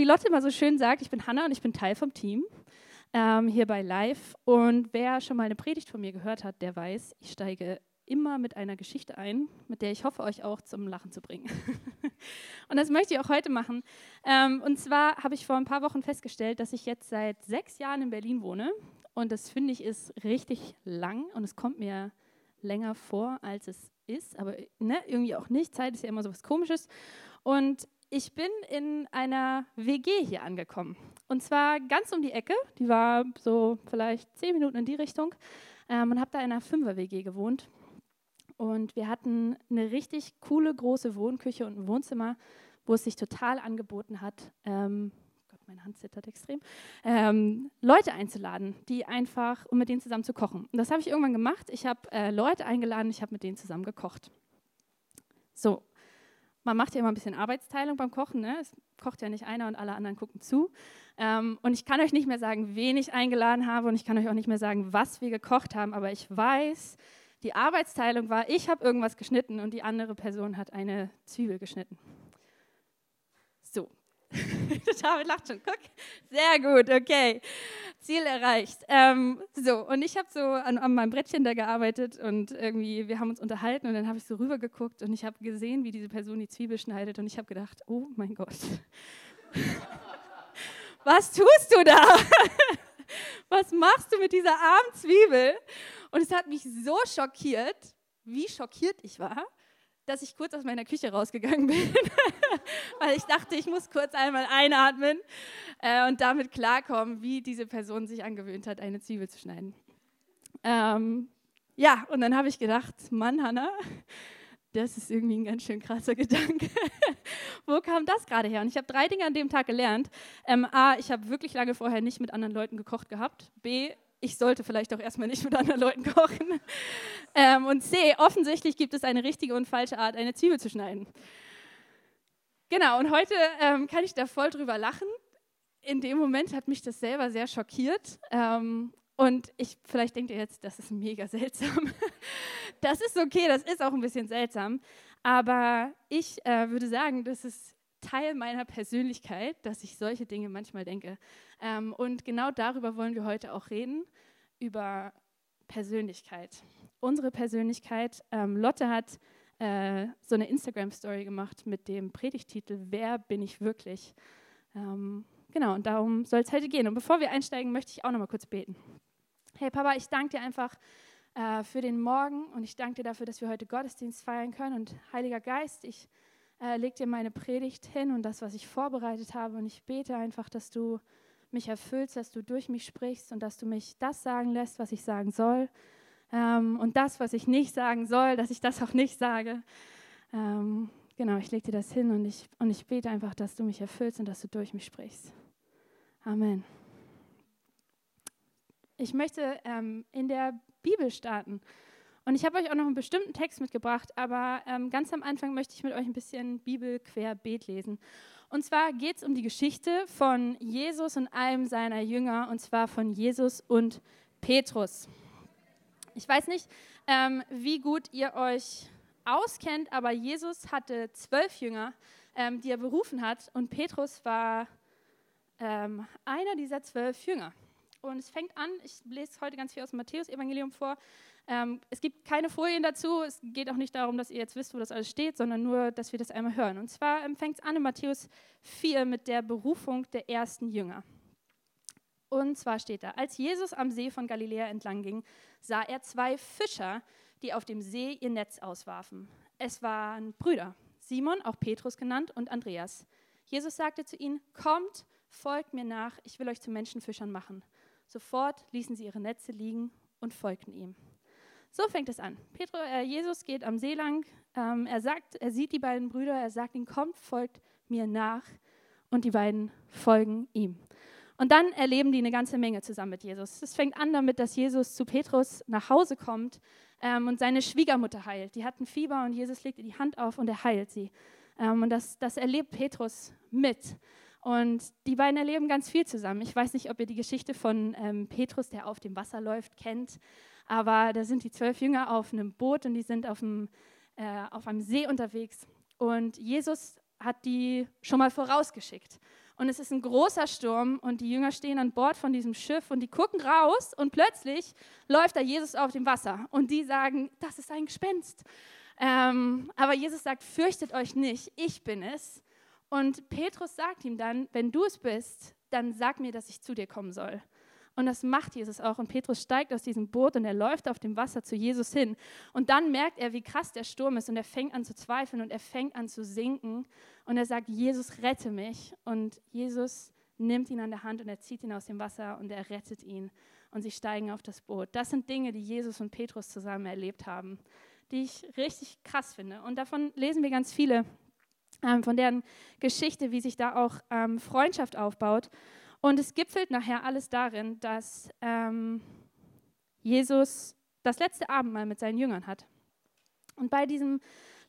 wie Lotte immer so schön sagt, ich bin Hanna und ich bin Teil vom Team ähm, hier bei Live. Und wer schon mal eine Predigt von mir gehört hat, der weiß, ich steige immer mit einer Geschichte ein, mit der ich hoffe, euch auch zum Lachen zu bringen. und das möchte ich auch heute machen. Ähm, und zwar habe ich vor ein paar Wochen festgestellt, dass ich jetzt seit sechs Jahren in Berlin wohne. Und das finde ich ist richtig lang und es kommt mir länger vor, als es ist. Aber ne, irgendwie auch nicht. Zeit ist ja immer so was Komisches. Und ich bin in einer WG hier angekommen. Und zwar ganz um die Ecke. Die war so vielleicht zehn Minuten in die Richtung. Ähm, und habe da in einer Fünfer-WG gewohnt. Und wir hatten eine richtig coole große Wohnküche und ein Wohnzimmer, wo es sich total angeboten hat, ähm, Gott, meine Hand zittert extrem, ähm, Leute einzuladen, die einfach, um mit denen zusammen zu kochen. Und das habe ich irgendwann gemacht. Ich habe äh, Leute eingeladen, ich habe mit denen zusammen gekocht. So, man macht ja immer ein bisschen Arbeitsteilung beim Kochen. Ne? Es kocht ja nicht einer und alle anderen gucken zu. Ähm, und ich kann euch nicht mehr sagen, wen ich eingeladen habe und ich kann euch auch nicht mehr sagen, was wir gekocht haben, aber ich weiß, die Arbeitsteilung war, ich habe irgendwas geschnitten und die andere Person hat eine Zwiebel geschnitten. David lacht schon. Guck. Sehr gut, okay. Ziel erreicht. Ähm, so, und ich habe so an, an, meinem Brettchen da gearbeitet und irgendwie, wir haben uns unterhalten und dann habe ich so rübergeguckt und ich habe gesehen, wie diese Person die Zwiebel schneidet und ich habe gedacht, oh mein Gott. Was tust du da? Was machst du mit dieser armen Zwiebel? Und es hat mich so schockiert, wie schockiert ich war, dass ich kurz aus meiner Küche rausgegangen bin, weil ich dachte, ich muss kurz einmal einatmen äh, und damit klarkommen, wie diese Person sich angewöhnt hat, eine Zwiebel zu schneiden. Ähm, ja, und dann habe ich gedacht, Mann, Hanna, das ist irgendwie ein ganz schön krasser Gedanke. Wo kam das gerade her? Und ich habe drei Dinge an dem Tag gelernt. Ähm, A, ich habe wirklich lange vorher nicht mit anderen Leuten gekocht gehabt. B, ich sollte vielleicht auch erstmal nicht mit anderen Leuten kochen. Ähm, und C, offensichtlich gibt es eine richtige und falsche Art, eine Zwiebel zu schneiden. Genau, und heute ähm, kann ich da voll drüber lachen. In dem Moment hat mich das selber sehr schockiert. Ähm, und ich, vielleicht denkt ihr jetzt, das ist mega seltsam. Das ist okay, das ist auch ein bisschen seltsam. Aber ich äh, würde sagen, das ist Teil meiner Persönlichkeit, dass ich solche Dinge manchmal denke. Ähm, und genau darüber wollen wir heute auch reden, über Persönlichkeit. Unsere Persönlichkeit. Ähm, Lotte hat äh, so eine Instagram-Story gemacht mit dem Predigtitel Wer bin ich wirklich? Ähm, genau, und darum soll es heute gehen. Und bevor wir einsteigen, möchte ich auch noch mal kurz beten. Hey Papa, ich danke dir einfach äh, für den Morgen und ich danke dir dafür, dass wir heute Gottesdienst feiern können. Und Heiliger Geist, ich äh, leg dir meine Predigt hin und das, was ich vorbereitet habe. Und ich bete einfach, dass du mich erfüllst, dass du durch mich sprichst und dass du mich das sagen lässt, was ich sagen soll. Ähm, und das, was ich nicht sagen soll, dass ich das auch nicht sage. Ähm, genau, ich lege dir das hin und ich, und ich bete einfach, dass du mich erfüllst und dass du durch mich sprichst. Amen. Ich möchte ähm, in der Bibel starten. Und ich habe euch auch noch einen bestimmten Text mitgebracht, aber ähm, ganz am Anfang möchte ich mit euch ein bisschen Bibel querbeet lesen. Und zwar geht es um die Geschichte von Jesus und einem seiner Jünger, und zwar von Jesus und Petrus. Ich weiß nicht, ähm, wie gut ihr euch auskennt, aber Jesus hatte zwölf Jünger, ähm, die er berufen hat, und Petrus war ähm, einer dieser zwölf Jünger. Und es fängt an, ich lese heute ganz viel aus dem Matthäus-Evangelium vor, ähm, es gibt keine Folien dazu. Es geht auch nicht darum, dass ihr jetzt wisst, wo das alles steht, sondern nur, dass wir das einmal hören. Und zwar ähm, fängt es an in Matthäus 4 mit der Berufung der ersten Jünger. Und zwar steht da, als Jesus am See von Galiläa entlang ging, sah er zwei Fischer, die auf dem See ihr Netz auswarfen. Es waren Brüder, Simon, auch Petrus genannt, und Andreas. Jesus sagte zu ihnen, kommt, folgt mir nach, ich will euch zu Menschenfischern machen. Sofort ließen sie ihre Netze liegen und folgten ihm. So fängt es an. Petro, äh, Jesus geht am See lang. Ähm, er sagt, er sieht die beiden Brüder. Er sagt ihnen, kommt, folgt mir nach. Und die beiden folgen ihm. Und dann erleben die eine ganze Menge zusammen mit Jesus. Es fängt an damit, dass Jesus zu Petrus nach Hause kommt ähm, und seine Schwiegermutter heilt. Die hatten Fieber und Jesus legt ihr die Hand auf und er heilt sie. Ähm, und das, das erlebt Petrus mit. Und die beiden erleben ganz viel zusammen. Ich weiß nicht, ob ihr die Geschichte von ähm, Petrus, der auf dem Wasser läuft, kennt. Aber da sind die zwölf Jünger auf einem Boot und die sind auf, dem, äh, auf einem See unterwegs. Und Jesus hat die schon mal vorausgeschickt. und es ist ein großer Sturm und die Jünger stehen an Bord von diesem Schiff und die gucken raus und plötzlich läuft da Jesus auf dem Wasser und die sagen, das ist ein Gespenst. Ähm, aber Jesus sagt, fürchtet euch nicht, ich bin es. Und Petrus sagt ihm dann, wenn du es bist, dann sag mir, dass ich zu dir kommen soll. Und das macht Jesus auch. Und Petrus steigt aus diesem Boot und er läuft auf dem Wasser zu Jesus hin. Und dann merkt er, wie krass der Sturm ist. Und er fängt an zu zweifeln und er fängt an zu sinken. Und er sagt, Jesus, rette mich. Und Jesus nimmt ihn an der Hand und er zieht ihn aus dem Wasser und er rettet ihn. Und sie steigen auf das Boot. Das sind Dinge, die Jesus und Petrus zusammen erlebt haben, die ich richtig krass finde. Und davon lesen wir ganz viele, ähm, von deren Geschichte, wie sich da auch ähm, Freundschaft aufbaut. Und es gipfelt nachher alles darin, dass ähm, Jesus das letzte Abendmahl mit seinen Jüngern hat. Und bei diesem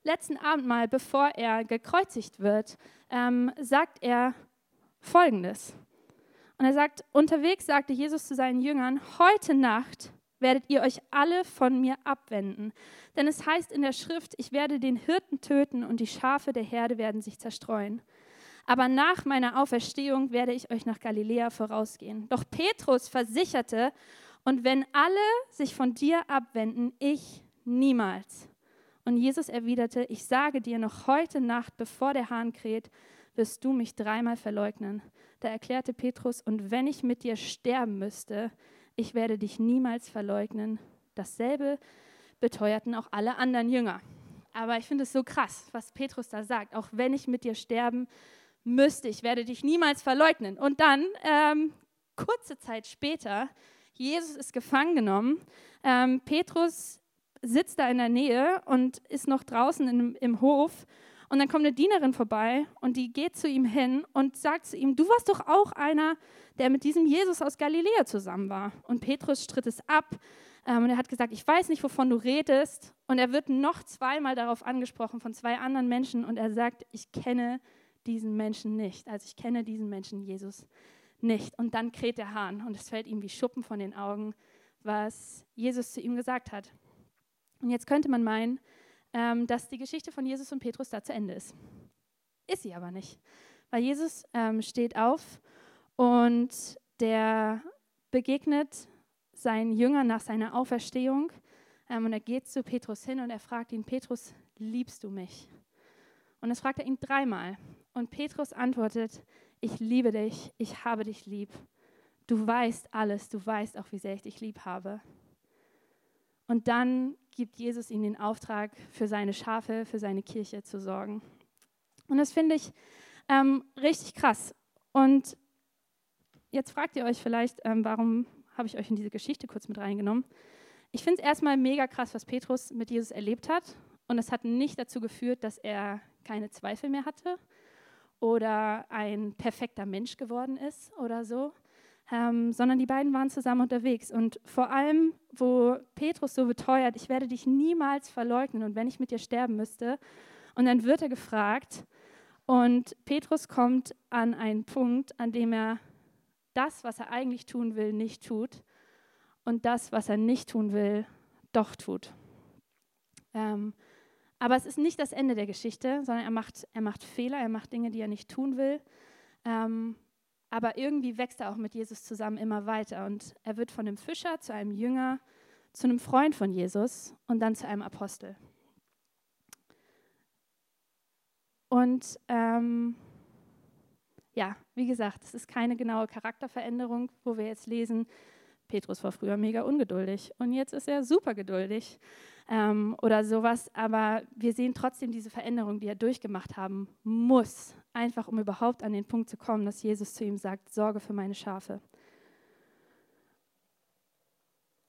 letzten Abendmahl, bevor er gekreuzigt wird, ähm, sagt er Folgendes. Und er sagt, unterwegs sagte Jesus zu seinen Jüngern, heute Nacht werdet ihr euch alle von mir abwenden. Denn es heißt in der Schrift, ich werde den Hirten töten und die Schafe der Herde werden sich zerstreuen aber nach meiner Auferstehung werde ich euch nach Galiläa vorausgehen. Doch Petrus versicherte, und wenn alle sich von dir abwenden, ich niemals. Und Jesus erwiderte, ich sage dir noch heute Nacht, bevor der Hahn kräht, wirst du mich dreimal verleugnen. Da erklärte Petrus, und wenn ich mit dir sterben müsste, ich werde dich niemals verleugnen. Dasselbe beteuerten auch alle anderen Jünger. Aber ich finde es so krass, was Petrus da sagt. Auch wenn ich mit dir sterben müsste. Ich werde dich niemals verleugnen. Und dann, ähm, kurze Zeit später, Jesus ist gefangen genommen. Ähm, Petrus sitzt da in der Nähe und ist noch draußen im, im Hof. Und dann kommt eine Dienerin vorbei und die geht zu ihm hin und sagt zu ihm, du warst doch auch einer, der mit diesem Jesus aus Galiläa zusammen war. Und Petrus stritt es ab ähm, und er hat gesagt, ich weiß nicht, wovon du redest. Und er wird noch zweimal darauf angesprochen von zwei anderen Menschen und er sagt, ich kenne diesen Menschen nicht. Also ich kenne diesen Menschen Jesus nicht. Und dann kräht der Hahn und es fällt ihm wie Schuppen von den Augen, was Jesus zu ihm gesagt hat. Und jetzt könnte man meinen, ähm, dass die Geschichte von Jesus und Petrus da zu Ende ist. Ist sie aber nicht. Weil Jesus ähm, steht auf und der begegnet seinen Jüngern nach seiner Auferstehung ähm, und er geht zu Petrus hin und er fragt ihn, Petrus, liebst du mich? Und das fragt er ihn dreimal. Und Petrus antwortet, ich liebe dich, ich habe dich lieb. Du weißt alles, du weißt auch, wie sehr ich dich lieb habe. Und dann gibt Jesus ihm den Auftrag, für seine Schafe, für seine Kirche zu sorgen. Und das finde ich ähm, richtig krass. Und jetzt fragt ihr euch vielleicht, ähm, warum habe ich euch in diese Geschichte kurz mit reingenommen. Ich finde es erstmal mega krass, was Petrus mit Jesus erlebt hat. Und es hat nicht dazu geführt, dass er keine Zweifel mehr hatte oder ein perfekter Mensch geworden ist oder so, ähm, sondern die beiden waren zusammen unterwegs. Und vor allem, wo Petrus so beteuert, ich werde dich niemals verleugnen und wenn ich mit dir sterben müsste, und dann wird er gefragt und Petrus kommt an einen Punkt, an dem er das, was er eigentlich tun will, nicht tut und das, was er nicht tun will, doch tut. Ähm, aber es ist nicht das Ende der Geschichte, sondern er macht, er macht Fehler, er macht Dinge, die er nicht tun will. Ähm, aber irgendwie wächst er auch mit Jesus zusammen immer weiter. Und er wird von einem Fischer zu einem Jünger, zu einem Freund von Jesus und dann zu einem Apostel. Und ähm, ja, wie gesagt, es ist keine genaue Charakterveränderung, wo wir jetzt lesen, Petrus war früher mega ungeduldig und jetzt ist er super geduldig ähm, oder sowas. Aber wir sehen trotzdem diese Veränderung, die er durchgemacht haben muss, einfach um überhaupt an den Punkt zu kommen, dass Jesus zu ihm sagt, sorge für meine Schafe.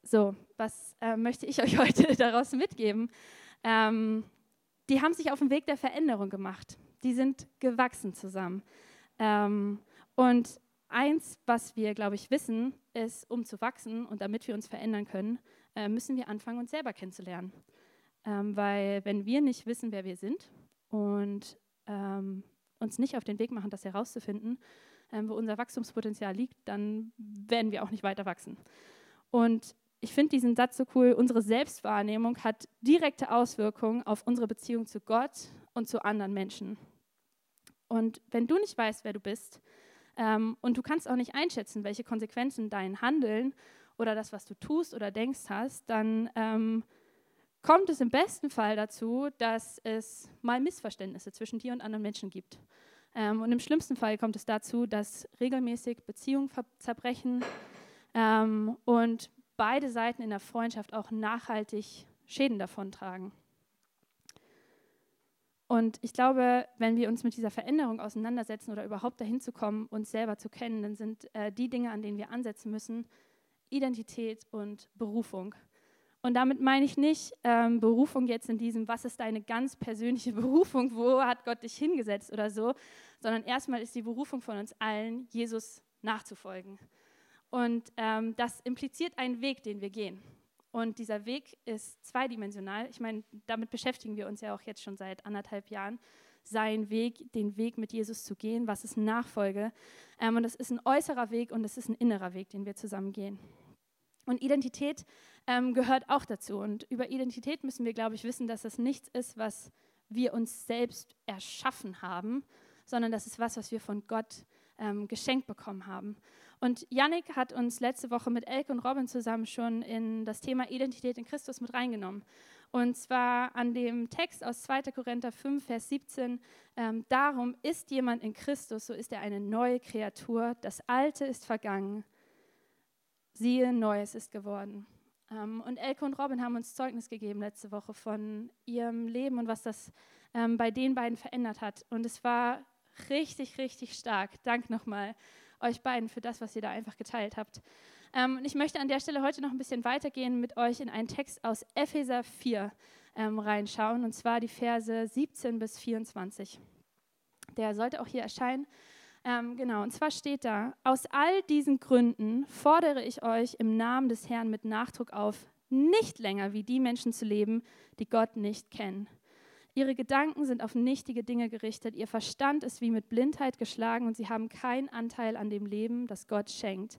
So, was äh, möchte ich euch heute daraus mitgeben? Ähm, die haben sich auf den Weg der Veränderung gemacht. Die sind gewachsen zusammen. Ähm, und eins, was wir, glaube ich, wissen, ist, um zu wachsen und damit wir uns verändern können, äh, müssen wir anfangen, uns selber kennenzulernen. Ähm, weil wenn wir nicht wissen, wer wir sind und ähm, uns nicht auf den Weg machen, das herauszufinden, ähm, wo unser Wachstumspotenzial liegt, dann werden wir auch nicht weiter wachsen. Und ich finde diesen Satz so cool, unsere Selbstwahrnehmung hat direkte Auswirkungen auf unsere Beziehung zu Gott und zu anderen Menschen. Und wenn du nicht weißt, wer du bist, Ähm, und du kannst auch nicht einschätzen, welche Konsequenzen dein Handeln oder das, was du tust oder denkst hast, dann ähm, kommt es im besten Fall dazu, dass es mal Missverständnisse zwischen dir und anderen Menschen gibt. Ähm, und im schlimmsten Fall kommt es dazu, dass regelmäßig Beziehungen zerbrechen ähm, und beide Seiten in der Freundschaft auch nachhaltig Schäden davontragen. Und ich glaube, wenn wir uns mit dieser Veränderung auseinandersetzen oder überhaupt dahin zu kommen, uns selber zu kennen, dann sind äh, die Dinge, an denen wir ansetzen müssen, Identität und Berufung. Und damit meine ich nicht ähm, Berufung jetzt in diesem, was ist deine ganz persönliche Berufung, wo hat Gott dich hingesetzt oder so, sondern erstmal ist die Berufung von uns allen, Jesus nachzufolgen. Und ähm, das impliziert einen Weg, den wir gehen. Und dieser Weg ist zweidimensional. Ich meine, damit beschäftigen wir uns ja auch jetzt schon seit anderthalb Jahren. Sein Weg, den Weg mit Jesus zu gehen, was ist Nachfolge. Ähm, und das ist ein äußerer Weg und das ist ein innerer Weg, den wir zusammen gehen. Und Identität ähm, gehört auch dazu. Und über Identität müssen wir, glaube ich, wissen, dass das nichts ist, was wir uns selbst erschaffen haben, sondern das ist was, was wir von Gott ähm, geschenkt bekommen haben. Und Yannick hat uns letzte Woche mit Elke und Robin zusammen schon in das Thema Identität in Christus mit reingenommen. Und zwar an dem Text aus 2. Korinther 5, Vers 17. Ähm, Darum ist jemand in Christus, so ist er eine neue Kreatur. Das Alte ist vergangen. Siehe, Neues ist geworden. Ähm, und Elke und Robin haben uns Zeugnis gegeben letzte Woche von ihrem Leben und was das ähm, bei den beiden verändert hat. Und es war richtig, richtig stark. Dank nochmal euch beiden für das, was ihr da einfach geteilt habt. Ähm, und ich möchte an der Stelle heute noch ein bisschen weitergehen mit euch in einen Text aus Epheser 4 ähm, reinschauen, und zwar die Verse 17 bis 24. Der sollte auch hier erscheinen. Ähm, genau, und zwar steht da, aus all diesen Gründen fordere ich euch im Namen des Herrn mit Nachdruck auf, nicht länger wie die Menschen zu leben, die Gott nicht kennen. Ihre Gedanken sind auf nichtige Dinge gerichtet, ihr Verstand ist wie mit Blindheit geschlagen und sie haben keinen Anteil an dem Leben, das Gott schenkt.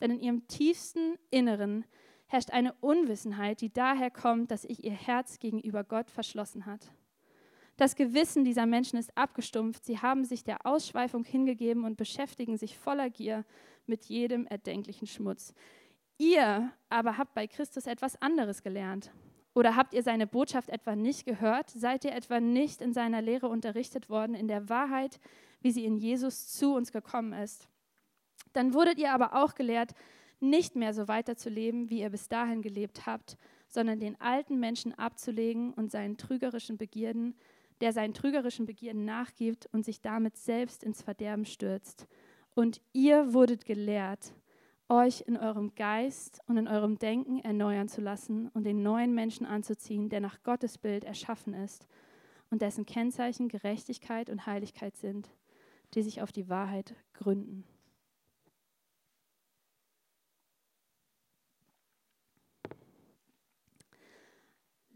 Denn in ihrem tiefsten Inneren herrscht eine Unwissenheit, die daher kommt, dass sich ihr Herz gegenüber Gott verschlossen hat. Das Gewissen dieser Menschen ist abgestumpft, sie haben sich der Ausschweifung hingegeben und beschäftigen sich voller Gier mit jedem erdenklichen Schmutz. Ihr aber habt bei Christus etwas anderes gelernt. Oder habt ihr seine Botschaft etwa nicht gehört? Seid ihr etwa nicht in seiner Lehre unterrichtet worden, in der Wahrheit, wie sie in Jesus zu uns gekommen ist? Dann wurdet ihr aber auch gelehrt, nicht mehr so weiterzuleben, wie ihr bis dahin gelebt habt, sondern den alten Menschen abzulegen und seinen trügerischen Begierden, der seinen trügerischen Begierden nachgibt und sich damit selbst ins Verderben stürzt. Und ihr wurdet gelehrt, euch in eurem Geist und in eurem Denken erneuern zu lassen und den neuen Menschen anzuziehen, der nach Gottes Bild erschaffen ist und dessen Kennzeichen Gerechtigkeit und Heiligkeit sind, die sich auf die Wahrheit gründen.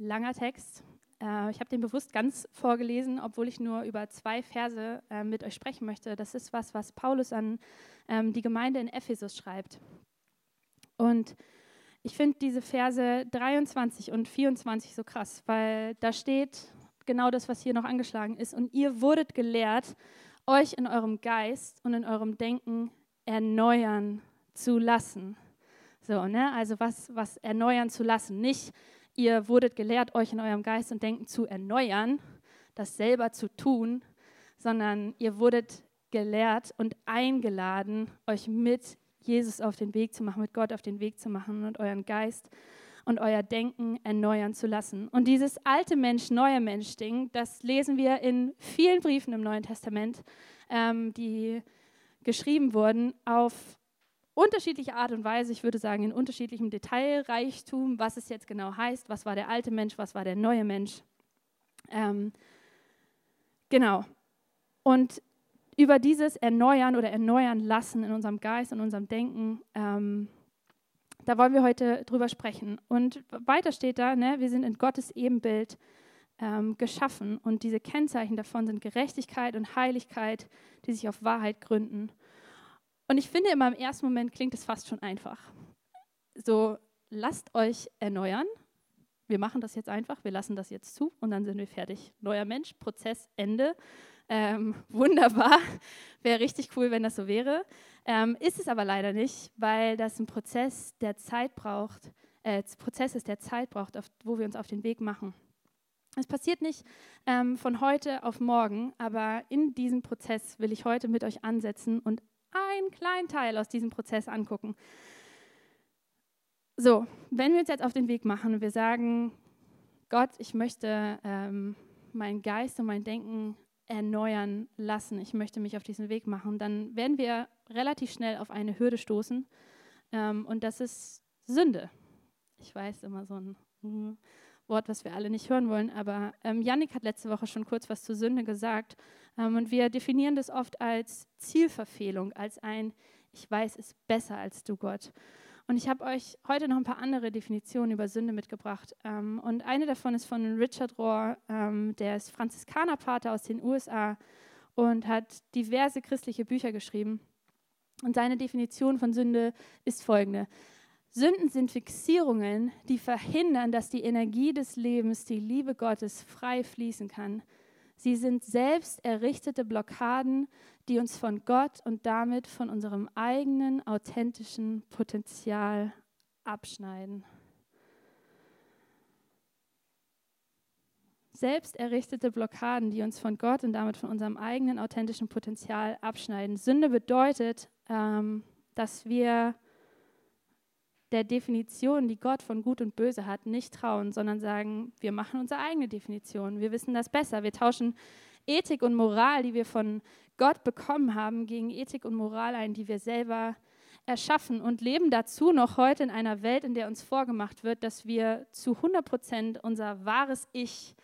Langer Text, äh, ich habe den bewusst ganz vorgelesen, obwohl ich nur über zwei Verse äh, mit euch sprechen möchte. Das ist was, was Paulus an ähm, die Gemeinde in Ephesus schreibt. Und ich finde diese Verse 23 und 24 so krass, weil da steht genau das, was hier noch angeschlagen ist. Und ihr wurdet gelehrt, euch in eurem Geist und in eurem Denken erneuern zu lassen. So, ne? Also was, was erneuern zu lassen. Nicht ihr wurdet gelehrt, euch in eurem Geist und Denken zu erneuern, das selber zu tun, sondern ihr wurdet gelehrt und eingeladen, euch mit Jesus auf den Weg zu machen, mit Gott auf den Weg zu machen und euren Geist und euer Denken erneuern zu lassen. Und dieses alte Mensch, neue Mensch-Ding, das lesen wir in vielen Briefen im Neuen Testament, ähm, die geschrieben wurden auf unterschiedliche Art und Weise, ich würde sagen in unterschiedlichem Detailreichtum, was es jetzt genau heißt, was war der alte Mensch, was war der neue Mensch. Ähm, genau. Und über dieses Erneuern oder Erneuern lassen in unserem Geist und unserem Denken, ähm, da wollen wir heute drüber sprechen. Und weiter steht da, ne, wir sind in Gottes Ebenbild ähm, geschaffen und diese Kennzeichen davon sind Gerechtigkeit und Heiligkeit, die sich auf Wahrheit gründen. Und ich finde, immer im ersten Moment klingt es fast schon einfach. So, lasst euch erneuern. Wir machen das jetzt einfach, wir lassen das jetzt zu und dann sind wir fertig. Neuer Mensch, Prozess, Ende. Ähm, wunderbar, wäre richtig cool, wenn das so wäre. Ähm, ist es aber leider nicht, weil das ein Prozess, der Zeit braucht, äh, Prozess ist, der Zeit braucht, auf, wo wir uns auf den Weg machen. Es passiert nicht ähm, von heute auf morgen, aber in diesem Prozess will ich heute mit euch ansetzen und einen kleinen Teil aus diesem Prozess angucken. So, wenn wir uns jetzt auf den Weg machen und wir sagen, Gott, ich möchte ähm, meinen Geist und mein Denken erneuern lassen, ich möchte mich auf diesen Weg machen, dann werden wir relativ schnell auf eine Hürde stoßen ähm, und das ist Sünde. Ich weiß immer so ein mm, Wort, was wir alle nicht hören wollen, aber ähm, Yannick hat letzte Woche schon kurz was zur Sünde gesagt ähm, und wir definieren das oft als Zielverfehlung, als ein Ich weiß es besser als du, Gott. Und ich habe euch heute noch ein paar andere Definitionen über Sünde mitgebracht. Ähm, und eine davon ist von Richard Rohr, ähm, der ist Franziskanerpater aus den USA und hat diverse christliche Bücher geschrieben. Und seine Definition von Sünde ist folgende. Sünden sind Fixierungen, die verhindern, dass die Energie des Lebens, die Liebe Gottes frei fließen kann. Sie sind selbst errichtete Blockaden, die uns von Gott und damit von unserem eigenen authentischen Potenzial abschneiden. Selbst errichtete Blockaden, die uns von Gott und damit von unserem eigenen authentischen Potenzial abschneiden. Sünde bedeutet, ähm, dass wir der Definition, die Gott von Gut und Böse hat, nicht trauen, sondern sagen, wir machen unsere eigene Definition. Wir wissen das besser. Wir tauschen Ethik und Moral, die wir von Gott bekommen haben, gegen Ethik und Moral ein, die wir selber erschaffen und leben dazu noch heute in einer Welt, in der uns vorgemacht wird, dass wir zu 100 Prozent unser wahres Ich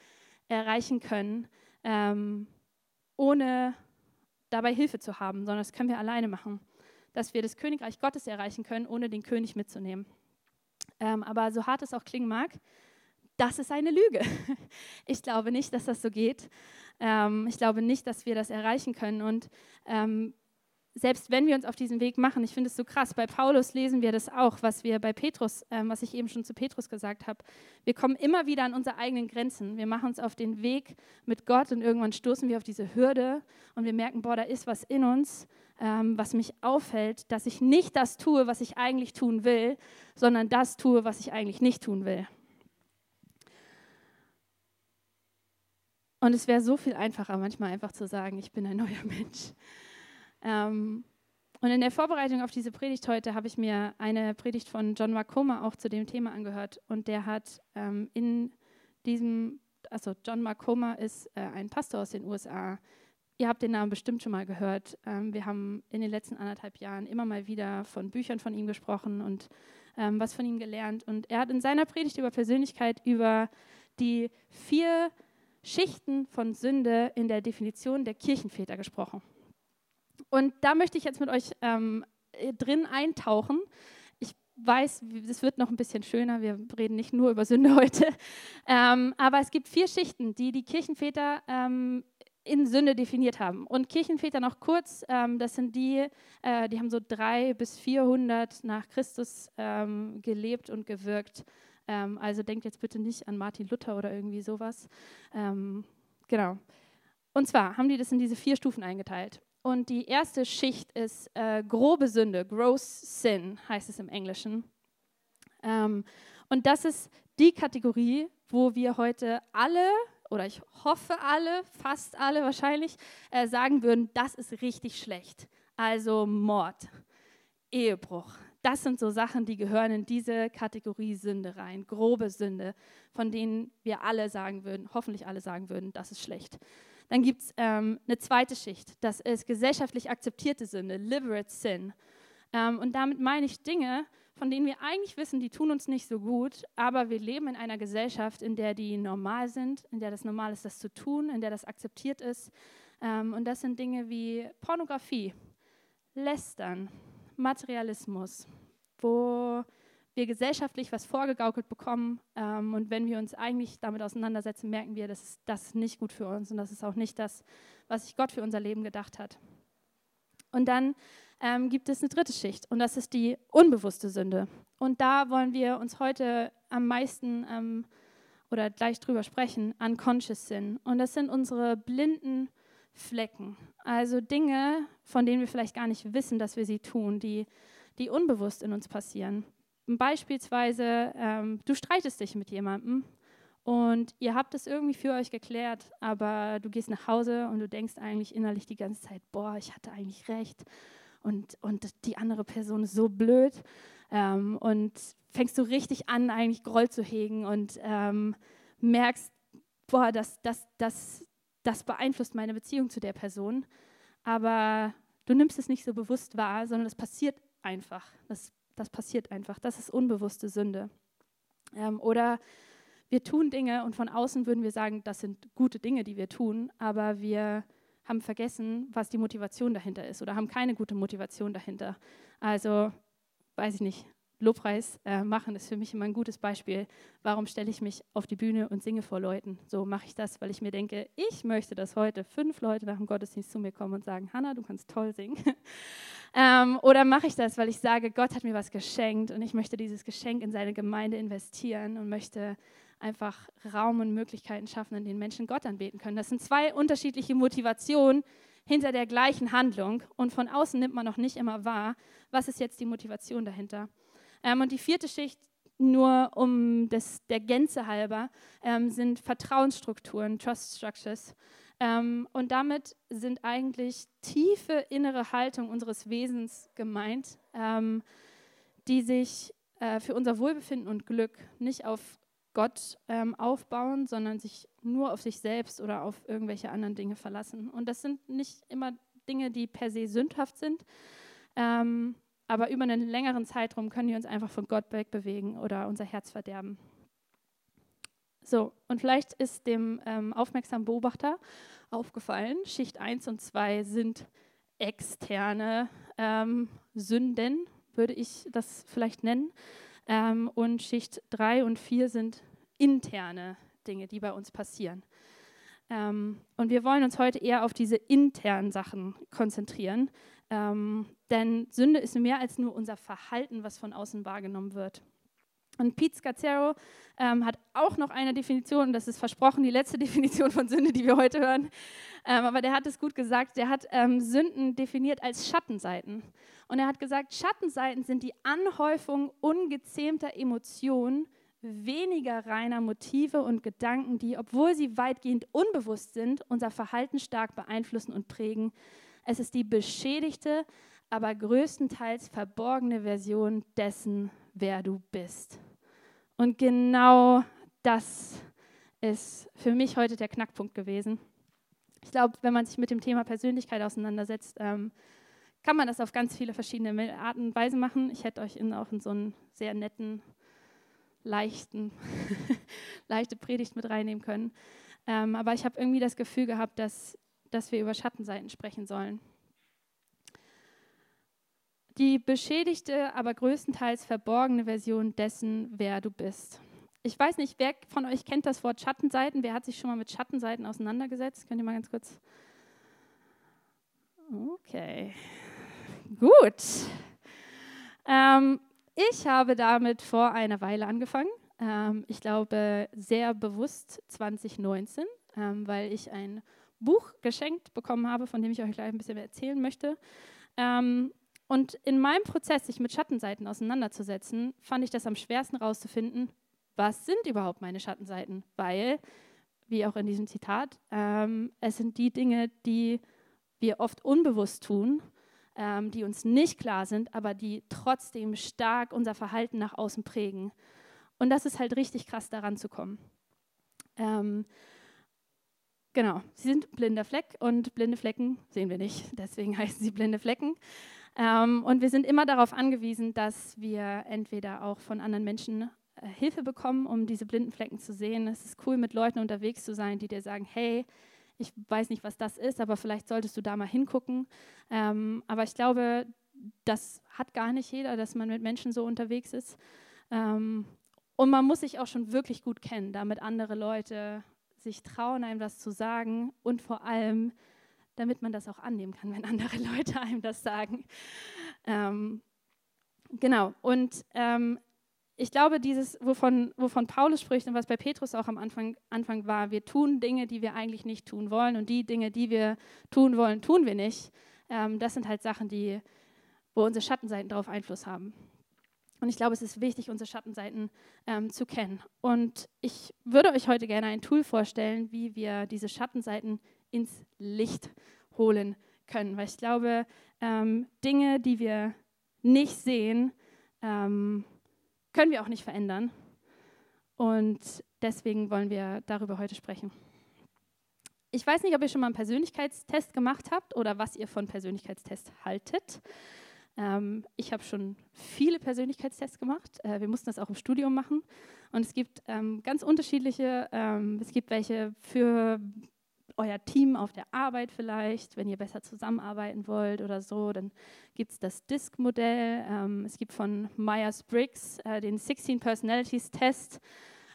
erreichen können, ähm, ohne dabei Hilfe zu haben, sondern das können wir alleine machen dass wir das Königreich Gottes erreichen können, ohne den König mitzunehmen. Ähm, aber so hart es auch klingen mag, das ist eine Lüge. Ich glaube nicht, dass das so geht. Ähm, ich glaube nicht, dass wir das erreichen können. Und ähm, selbst wenn wir uns auf diesen Weg machen, ich finde es so krass, bei Paulus lesen wir das auch, was wir bei Petrus, ähm, was ich eben schon zu Petrus gesagt habe. Wir kommen immer wieder an unsere eigenen Grenzen. Wir machen uns auf den Weg mit Gott und irgendwann stoßen wir auf diese Hürde und wir merken, boah, da ist was in uns, ähm, was mich aufhält, dass ich nicht das tue, was ich eigentlich tun will, sondern das tue, was ich eigentlich nicht tun will. Und es wäre so viel einfacher, manchmal einfach zu sagen, ich bin ein neuer Mensch. Ähm, und in der Vorbereitung auf diese Predigt heute habe ich mir eine Predigt von John Makoma auch zu dem Thema angehört. Und der hat ähm, in diesem, also John Makoma ist äh, ein Pastor aus den USA. Ihr habt den Namen bestimmt schon mal gehört. Ähm, wir haben in den letzten anderthalb Jahren immer mal wieder von Büchern von ihm gesprochen und ähm, was von ihm gelernt. Und er hat in seiner Predigt über Persönlichkeit über die vier Schichten von Sünde in der Definition der Kirchenväter gesprochen. Und da möchte ich jetzt mit euch ähm, drin eintauchen. Ich weiß, es wird noch ein bisschen schöner. Wir reden nicht nur über Sünde heute. Ähm, aber es gibt vier Schichten, die die Kirchenväter ähm, in Sünde definiert haben. Und Kirchenväter noch kurz, ähm, das sind die, äh, die haben so drei bis 400 nach Christus ähm, gelebt und gewirkt. Ähm, also denkt jetzt bitte nicht an Martin Luther oder irgendwie sowas. Ähm, genau. Und zwar haben die das in diese vier Stufen eingeteilt. Und die erste Schicht ist äh, grobe Sünde, gross sin heißt es im Englischen. Ähm, und das ist die Kategorie, wo wir heute alle, oder ich hoffe alle, fast alle wahrscheinlich, äh, sagen würden, das ist richtig schlecht. Also Mord, Ehebruch. Das sind so Sachen, die gehören in diese Kategorie Sünde rein, grobe Sünde, von denen wir alle sagen würden, hoffentlich alle sagen würden, das ist schlecht. Dann gibt es ähm, eine zweite Schicht, das ist gesellschaftlich akzeptierte Sünde, liberate sin. Ähm, und damit meine ich Dinge, von denen wir eigentlich wissen, die tun uns nicht so gut, aber wir leben in einer Gesellschaft, in der die normal sind, in der das normal ist, das zu tun, in der das akzeptiert ist. Ähm, und das sind Dinge wie Pornografie, Lästern, Materialismus, wo wir gesellschaftlich was vorgegaukelt bekommen. Ähm, und wenn wir uns eigentlich damit auseinandersetzen, merken wir, das ist das nicht gut für uns und das ist auch nicht das, was sich Gott für unser Leben gedacht hat. Und dann ähm, gibt es eine dritte Schicht und das ist die unbewusste Sünde. Und da wollen wir uns heute am meisten ähm, oder gleich drüber sprechen, unconscious Sin. Und das sind unsere blinden Flecken. Also Dinge, von denen wir vielleicht gar nicht wissen, dass wir sie tun, die, die unbewusst in uns passieren. Beispielsweise, ähm, du streitest dich mit jemandem und ihr habt es irgendwie für euch geklärt, aber du gehst nach Hause und du denkst eigentlich innerlich die ganze Zeit, boah, ich hatte eigentlich recht und, und die andere Person ist so blöd. Ähm, und fängst du richtig an, eigentlich Groll zu hegen und ähm, merkst, boah, das, das, das, das beeinflusst meine Beziehung zu der Person. Aber du nimmst es nicht so bewusst wahr, sondern es passiert einfach. Das, das passiert einfach. Das ist unbewusste Sünde. Ähm, oder wir tun Dinge und von außen würden wir sagen, das sind gute Dinge, die wir tun, aber wir haben vergessen, was die Motivation dahinter ist oder haben keine gute Motivation dahinter. Also, weiß ich nicht, Lobpreis äh, machen ist für mich immer ein gutes Beispiel. Warum stelle ich mich auf die Bühne und singe vor Leuten? So mache ich das, weil ich mir denke, ich möchte, dass heute fünf Leute nach dem Gottesdienst zu mir kommen und sagen, Hanna, du kannst toll singen. ähm, oder mache ich das, weil ich sage, Gott hat mir was geschenkt und ich möchte dieses Geschenk in seine Gemeinde investieren und möchte einfach Raum und Möglichkeiten schaffen, in denen Menschen Gott anbeten können. Das sind zwei unterschiedliche Motivationen hinter der gleichen Handlung und von außen nimmt man noch nicht immer wahr, was ist jetzt die Motivation dahinter. Ähm, und die vierte Schicht, nur um des, der Gänze halber, ähm, sind Vertrauensstrukturen, Trust Structures. Ähm, und damit sind eigentlich tiefe innere Haltung unseres Wesens gemeint, ähm, die sich äh, für unser Wohlbefinden und Glück nicht auf Gott ähm, aufbauen, sondern sich nur auf sich selbst oder auf irgendwelche anderen Dinge verlassen. Und das sind nicht immer Dinge, die per se sündhaft sind, ähm, aber über einen längeren Zeitraum können die uns einfach von Gott wegbewegen oder unser Herz verderben. So, und vielleicht ist dem ähm, aufmerksamen Beobachter aufgefallen, Schicht 1 und 2 sind externe ähm, Sünden, würde ich das vielleicht nennen. Ähm, und Schicht 3 und 4 sind interne Dinge, die bei uns passieren. Ähm, und wir wollen uns heute eher auf diese internen Sachen konzentrieren, ähm, denn Sünde ist mehr als nur unser Verhalten, was von außen wahrgenommen wird. Und Pete Scazzaro ähm, hat auch noch eine Definition, das ist versprochen die letzte Definition von Sünde, die wir heute hören. Ähm, aber der hat es gut gesagt. Der hat ähm, Sünden definiert als Schattenseiten. Und er hat gesagt, Schattenseiten sind die Anhäufung ungezähmter Emotionen, weniger reiner Motive und Gedanken, die, obwohl sie weitgehend unbewusst sind, unser Verhalten stark beeinflussen und prägen. Es ist die beschädigte, aber größtenteils verborgene Version dessen, wer du bist. Und genau das ist für mich heute der Knackpunkt gewesen. Ich glaube, wenn man sich mit dem Thema Persönlichkeit auseinandersetzt, ähm, kann man das auf ganz viele verschiedene Arten und Weisen machen. Ich hätte euch in, auch in so einen sehr netten, leichten, leichte Predigt mit reinnehmen können. Ähm, aber ich habe irgendwie das Gefühl gehabt, dass dass wir über Schattenseiten sprechen sollen. Die beschädigte, aber größtenteils verborgene Version dessen, wer du bist. Ich weiß nicht, wer von euch kennt das Wort Schattenseiten? Wer hat sich schon mal mit Schattenseiten auseinandergesetzt? Könnt ihr mal ganz kurz. Okay, gut. Ähm, ich habe damit vor einer Weile angefangen. Ähm, ich glaube, sehr bewusst 2019, ähm, weil ich ein Buch geschenkt bekommen habe, von dem ich euch gleich ein bisschen mehr erzählen möchte. Ähm, und in meinem Prozess, sich mit Schattenseiten auseinanderzusetzen, fand ich das am schwersten herauszufinden, was sind überhaupt meine Schattenseiten? Weil, wie auch in diesem Zitat, ähm, es sind die Dinge, die wir oft unbewusst tun, ähm, die uns nicht klar sind, aber die trotzdem stark unser Verhalten nach außen prägen. Und das ist halt richtig krass, daran zu kommen. Ähm, Genau, sie sind blinder Fleck und blinde Flecken sehen wir nicht, deswegen heißen sie blinde Flecken. Ähm, und wir sind immer darauf angewiesen, dass wir entweder auch von anderen Menschen äh, Hilfe bekommen, um diese blinden Flecken zu sehen. Es ist cool, mit Leuten unterwegs zu sein, die dir sagen, hey, ich weiß nicht, was das ist, aber vielleicht solltest du da mal hingucken. Ähm, aber ich glaube, das hat gar nicht jeder, dass man mit Menschen so unterwegs ist. Ähm, und man muss sich auch schon wirklich gut kennen, damit andere Leute sich trauen, einem das zu sagen und vor allem, damit man das auch annehmen kann, wenn andere Leute einem das sagen. Ähm, genau, und ähm, ich glaube, dieses, wovon, wovon Paulus spricht und was bei Petrus auch am Anfang, Anfang war, wir tun Dinge, die wir eigentlich nicht tun wollen und die Dinge, die wir tun wollen, tun wir nicht. Ähm, das sind halt Sachen, die, wo unsere Schattenseiten darauf Einfluss haben. Und ich glaube, es ist wichtig, unsere Schattenseiten ähm, zu kennen. Und ich würde euch heute gerne ein Tool vorstellen, wie wir diese Schattenseiten ins Licht holen können. Weil ich glaube, ähm, Dinge, die wir nicht sehen, ähm, können wir auch nicht verändern. Und deswegen wollen wir darüber heute sprechen. Ich weiß nicht, ob ihr schon mal einen Persönlichkeitstest gemacht habt oder was ihr von Persönlichkeitstests haltet. Ähm, ich habe schon viele Persönlichkeitstests gemacht. Äh, wir mussten das auch im Studium machen. Und es gibt ähm, ganz unterschiedliche. Ähm, es gibt welche für euer Team auf der Arbeit vielleicht, wenn ihr besser zusammenarbeiten wollt oder so, dann gibt es das DISC-Modell. Ähm, es gibt von Myers-Briggs äh, den 16 Personalities Test.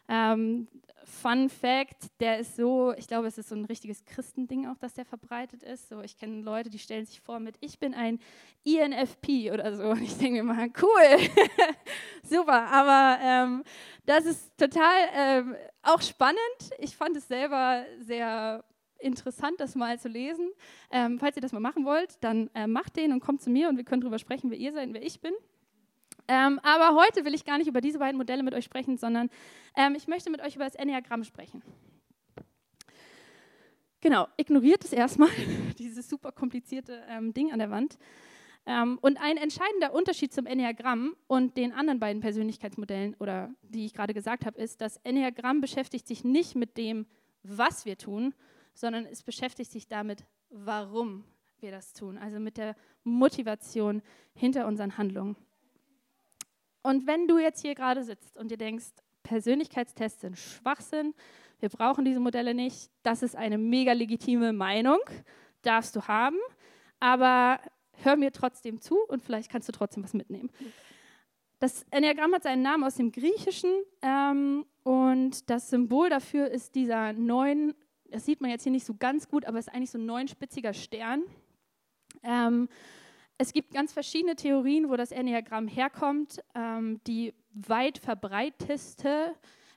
Ähm, Fun Fact, der ist so, ich glaube, es ist so ein richtiges Christending auch, dass der verbreitet ist. So, ich kenne Leute, die stellen sich vor mit, ich bin ein INFP oder so. Und ich denke mir mal, cool, super. Aber ähm, das ist total ähm, auch spannend. Ich fand es selber sehr interessant, das mal zu lesen. Ähm, falls ihr das mal machen wollt, dann äh, macht den und kommt zu mir und wir können darüber sprechen, wer ihr seid und wer ich bin. Ähm, aber heute will ich gar nicht über diese beiden Modelle mit euch sprechen, sondern ähm, ich möchte mit euch über das Enneagramm sprechen. Genau, ignoriert es erstmal, dieses super komplizierte ähm, Ding an der Wand. Ähm, und ein entscheidender Unterschied zum Enneagramm und den anderen beiden Persönlichkeitsmodellen, oder die ich gerade gesagt habe, ist, das Enneagramm beschäftigt sich nicht mit dem, was wir tun, sondern es beschäftigt sich damit, warum wir das tun, also mit der Motivation hinter unseren Handlungen. Und wenn du jetzt hier gerade sitzt und dir denkst, Persönlichkeitstests sind Schwachsinn, wir brauchen diese Modelle nicht, das ist eine mega legitime Meinung, darfst du haben, aber hör mir trotzdem zu und vielleicht kannst du trotzdem was mitnehmen. Das Enneagramm hat seinen Namen aus dem Griechischen ähm, und das Symbol dafür ist dieser neun das sieht man jetzt hier nicht so ganz gut, aber es ist eigentlich so ein neunspitziger Stern. Ähm, es gibt ganz verschiedene Theorien, wo das Enneagramm herkommt. Ähm, die weit verbreitetste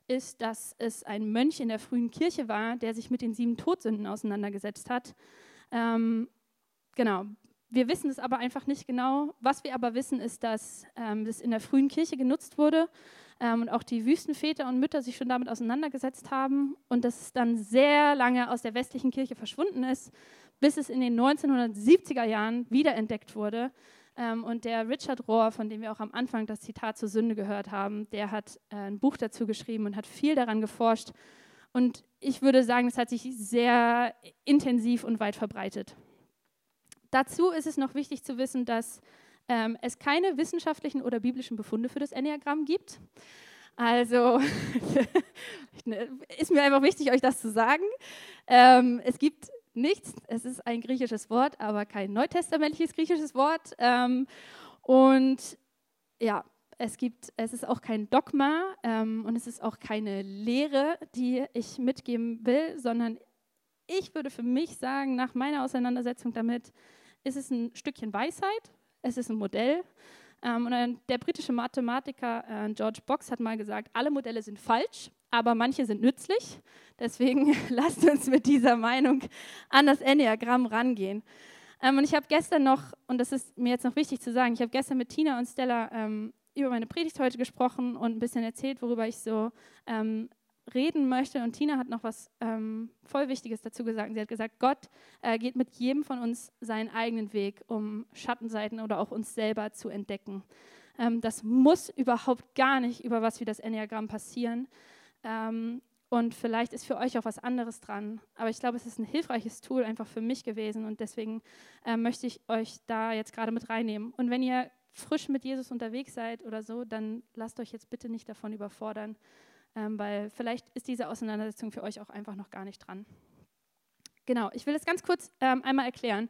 ist, dass es ein Mönch in der frühen Kirche war, der sich mit den sieben Todsünden auseinandergesetzt hat. Ähm, genau. Wir wissen es aber einfach nicht genau. Was wir aber wissen, ist, dass ähm, das in der frühen Kirche genutzt wurde ähm, und auch die Wüstenväter und Mütter sich schon damit auseinandergesetzt haben und dass es dann sehr lange aus der westlichen Kirche verschwunden ist, bis es in den 1970er Jahren wiederentdeckt wurde. Ähm, und der Richard Rohr, von dem wir auch am Anfang das Zitat zur Sünde gehört haben, der hat äh, ein Buch dazu geschrieben und hat viel daran geforscht. Und ich würde sagen, es hat sich sehr intensiv und weit verbreitet. Dazu ist es noch wichtig zu wissen, dass ähm, es keine wissenschaftlichen oder biblischen Befunde für das Enneagramm gibt. Also ist mir einfach wichtig, euch das zu sagen. Ähm, es gibt nichts, es ist ein griechisches Wort, aber kein neutestamentliches griechisches Wort. Ähm, und ja, es gibt, es ist auch kein Dogma ähm, und es ist auch keine Lehre, die ich mitgeben will, sondern ich würde für mich sagen, nach meiner Auseinandersetzung damit, ist es ein Stückchen Weisheit, es ist ein Modell. Ähm, und der britische Mathematiker äh, George Box hat mal gesagt, alle Modelle sind falsch, aber manche sind nützlich. Deswegen lasst uns mit dieser Meinung an das Enneagramm rangehen. Ähm, und ich habe gestern noch, und das ist mir jetzt noch wichtig zu sagen, ich habe gestern mit Tina und Stella ähm, über meine Predigt heute gesprochen und ein bisschen erzählt, worüber ich so ähm, reden möchte. Und Tina hat noch was ähm, voll Wichtiges dazu gesagt. Sie hat gesagt, Gott äh, geht mit jedem von uns seinen eigenen Weg, um Schattenseiten oder auch uns selber zu entdecken. Ähm, das muss überhaupt gar nicht über was wie das Enneagramm passieren. Ähm, und vielleicht ist für euch auch was anderes dran. Aber ich glaube, es ist ein hilfreiches Tool einfach für mich gewesen. Und deswegen äh, möchte ich euch da jetzt gerade mit reinnehmen. Und wenn ihr frisch mit Jesus unterwegs seid oder so, dann lasst euch jetzt bitte nicht davon überfordern ähm, weil vielleicht ist diese Auseinandersetzung für euch auch einfach noch gar nicht dran. Genau, ich will es ganz kurz ähm, einmal erklären.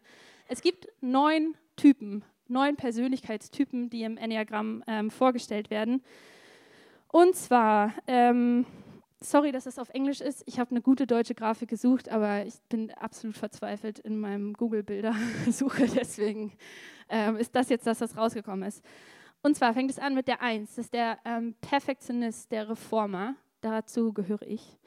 Es gibt neun Typen, neun Persönlichkeitstypen, die im Enneagramm ähm, vorgestellt werden. Und zwar, ähm, sorry, dass es auf Englisch ist, ich habe eine gute deutsche Grafik gesucht, aber ich bin absolut verzweifelt in meinem Google-Bilder-Suche, deswegen ähm, ist das jetzt das, was rausgekommen ist. Und zwar fängt es an mit der Eins, das ist der ähm, Perfektionist, der Reformer. Dazu gehöre ich.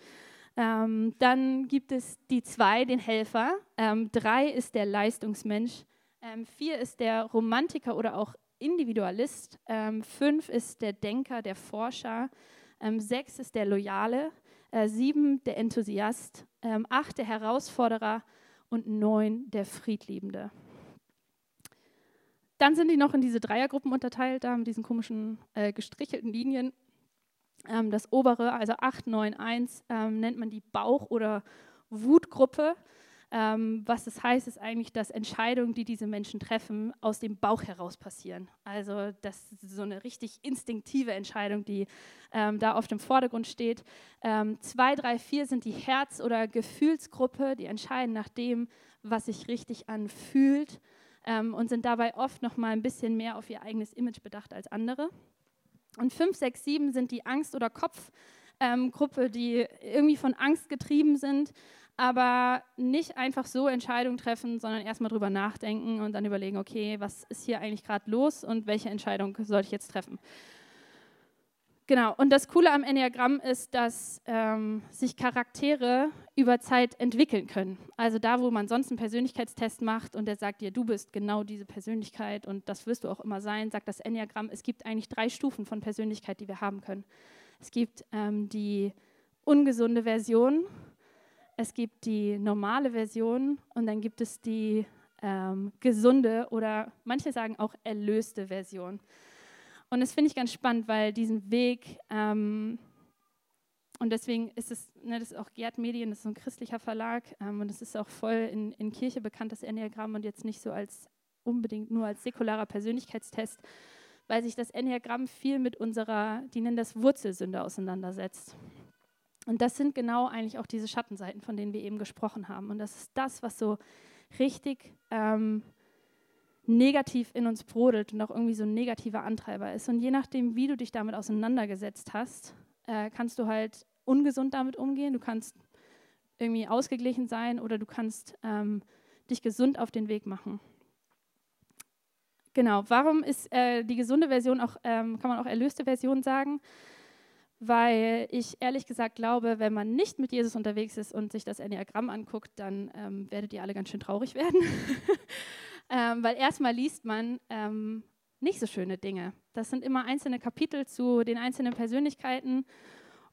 Ähm, dann gibt es die zwei, den Helfer. Ähm, drei ist der Leistungsmensch. Ähm, vier ist der Romantiker oder auch Individualist. Ähm, fünf ist der Denker, der Forscher. Ähm, sechs ist der Loyale. Äh, sieben der Enthusiast. Acht der Herausforderer. Und neun der Friedliebende. Dann sind die noch in diese Dreiergruppen unterteilt, da mit diesen komischen äh, gestrichelten Linien. Ähm, das obere, also 8, 9, 1, ähm, nennt man die Bauch- oder Wutgruppe. Ähm, was das heißt, ist eigentlich, dass Entscheidungen, die diese Menschen treffen, aus dem Bauch heraus passieren. Also das ist so eine richtig instinktive Entscheidung, die ähm, da auf dem Vordergrund steht. 2, 3, 4 sind die Herz- oder Gefühlsgruppe, die entscheiden nach dem, was sich richtig anfühlt ähm, und sind dabei oft noch mal ein bisschen mehr auf ihr eigenes Image bedacht als andere. Und 5, 6, 7 sind die Angst- oder Kopfgruppe, ähm, die irgendwie von Angst getrieben sind, aber nicht einfach so Entscheidungen treffen, sondern erstmal drüber nachdenken und dann überlegen, okay, was ist hier eigentlich gerade los und welche Entscheidung sollte ich jetzt treffen. Genau, und das Coole am Enneagramm ist, dass ähm, sich Charaktere über Zeit entwickeln können. Also da, wo man sonst einen Persönlichkeitstest macht und der sagt dir, du bist genau diese Persönlichkeit und das wirst du auch immer sein, sagt das Enneagramm, es gibt eigentlich drei Stufen von Persönlichkeit, die wir haben können. Es gibt ähm, die ungesunde Version, es gibt die normale Version und dann gibt es die ähm, gesunde oder manche sagen auch erlöste Version. Und das finde ich ganz spannend, weil diesen Weg, ähm, und deswegen ist es, ne, das ist auch Gerd Medien, das ist ein christlicher Verlag, ähm, und es ist auch voll in, in Kirche bekannt, das Enneagramm, und jetzt nicht so als unbedingt nur als säkularer Persönlichkeitstest, weil sich das Enneagramm viel mit unserer, die nennen das Wurzelsünde auseinandersetzt. Und das sind genau eigentlich auch diese Schattenseiten, von denen wir eben gesprochen haben. Und das ist das, was so richtig ähm, negativ in uns brodelt und auch irgendwie so ein negativer Antreiber ist. Und je nachdem, wie du dich damit auseinandergesetzt hast, äh, kannst du halt ungesund damit umgehen, du kannst irgendwie ausgeglichen sein oder du kannst ähm, dich gesund auf den Weg machen. Genau, warum ist äh, die gesunde Version auch, ähm, kann man auch erlöste Version sagen? Weil ich ehrlich gesagt glaube, wenn man nicht mit Jesus unterwegs ist und sich das Enneagramm anguckt, dann ähm, werdet ihr alle ganz schön traurig werden. ähm, weil erstmal liest man ähm, nicht so schöne Dinge. Das sind immer einzelne Kapitel zu den einzelnen Persönlichkeiten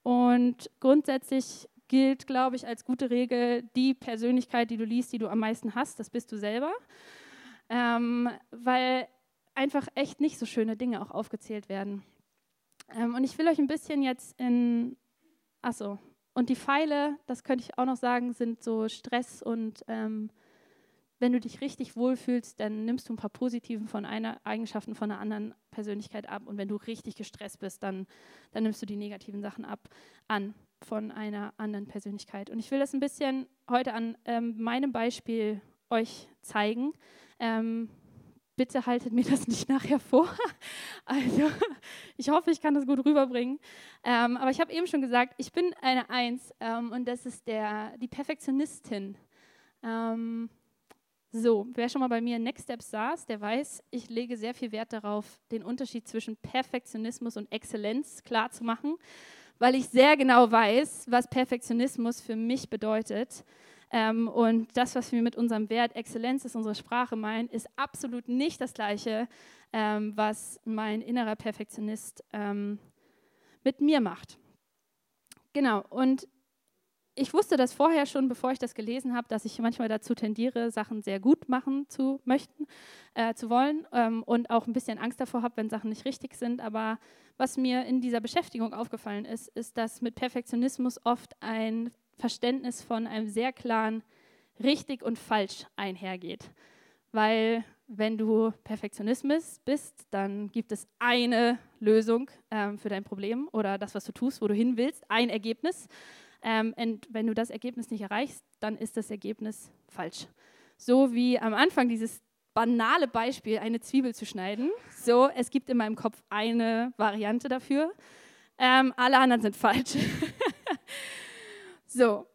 und grundsätzlich gilt, glaube ich, als gute Regel, die Persönlichkeit, die du liest, die du am meisten hast, das bist du selber, ähm, weil einfach echt nicht so schöne Dinge auch aufgezählt werden. Ähm, und ich will euch ein bisschen jetzt in, achso, und die Pfeile, das könnte ich auch noch sagen, sind so Stress und ähm, wenn du dich richtig wohlfühlst, dann nimmst du ein paar positiven von einer Eigenschaften von einer anderen Persönlichkeit ab. Und wenn du richtig gestresst bist, dann, dann nimmst du die negativen Sachen ab an von einer anderen Persönlichkeit. Und ich will das ein bisschen heute an ähm, meinem Beispiel euch zeigen. Ähm, bitte haltet mir das nicht nachher vor. Also, ich hoffe, ich kann das gut rüberbringen. Ähm, aber ich habe eben schon gesagt, ich bin eine Eins ähm, und das ist der, die Perfektionistin. Ähm, so, wer schon mal bei mir in Next Steps saß, der weiß, ich lege sehr viel Wert darauf, den Unterschied zwischen Perfektionismus und Exzellenz klar zu machen, weil ich sehr genau weiß, was Perfektionismus für mich bedeutet. Ähm, und das, was wir mit unserem Wert Exzellenz ist unsere Sprache meinen, ist absolut nicht das Gleiche, ähm, was mein innerer Perfektionist ähm, mit mir macht. Genau, und ich wusste das vorher schon, bevor ich das gelesen habe, dass ich manchmal dazu tendiere, Sachen sehr gut machen zu möchten, äh, zu wollen ähm, und auch ein bisschen Angst davor habe, wenn Sachen nicht richtig sind. Aber was mir in dieser Beschäftigung aufgefallen ist, ist, dass mit Perfektionismus oft ein Verständnis von einem sehr klaren richtig und falsch einhergeht. Weil wenn du Perfektionismus bist, dann gibt es eine Lösung ähm, für dein Problem oder das, was du tust, wo du hin willst, ein Ergebnis. Ähm, und wenn du das Ergebnis nicht erreichst, dann ist das Ergebnis falsch. So wie am Anfang dieses banale Beispiel, eine Zwiebel zu schneiden. So, es gibt in meinem Kopf eine Variante dafür. Ähm, alle anderen sind falsch. so.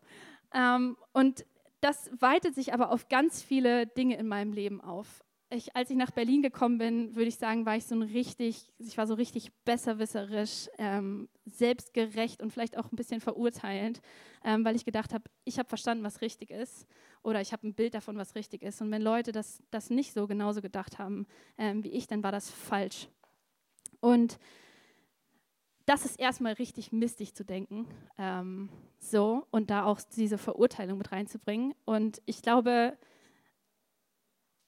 Ähm, und das weitet sich aber auf ganz viele Dinge in meinem Leben auf. Ich, als ich nach Berlin gekommen bin, würde ich sagen, war ich so ein richtig, ich war so richtig besserwisserisch, ähm, selbstgerecht und vielleicht auch ein bisschen verurteilend, ähm, weil ich gedacht habe, ich habe verstanden, was richtig ist oder ich habe ein Bild davon, was richtig ist. Und wenn Leute das, das nicht so genauso gedacht haben ähm, wie ich, dann war das falsch. Und das ist erstmal richtig mistig zu denken, ähm, so und da auch diese Verurteilung mit reinzubringen. Und ich glaube,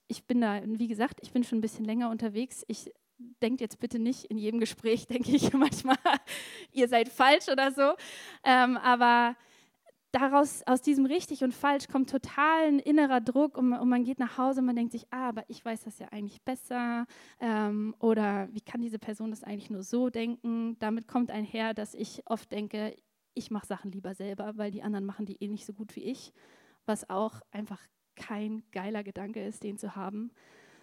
ich bin da, wie gesagt, ich bin schon ein bisschen länger unterwegs. Ich denke jetzt bitte nicht in jedem Gespräch, denke ich manchmal, ihr seid falsch oder so. Ähm, aber daraus, aus diesem richtig und falsch kommt total ein innerer Druck und, und, man geht nach Hause und man denkt sich, ah, aber ich weiß das ja eigentlich besser. Ähm, oder wie kann diese Person das eigentlich nur so denken? Damit kommt einher, dass ich oft denke, ich mache Sachen lieber selber, weil die anderen machen die eh nicht so gut wie ich. Was auch einfach kein geiler Gedanke ist, den zu haben.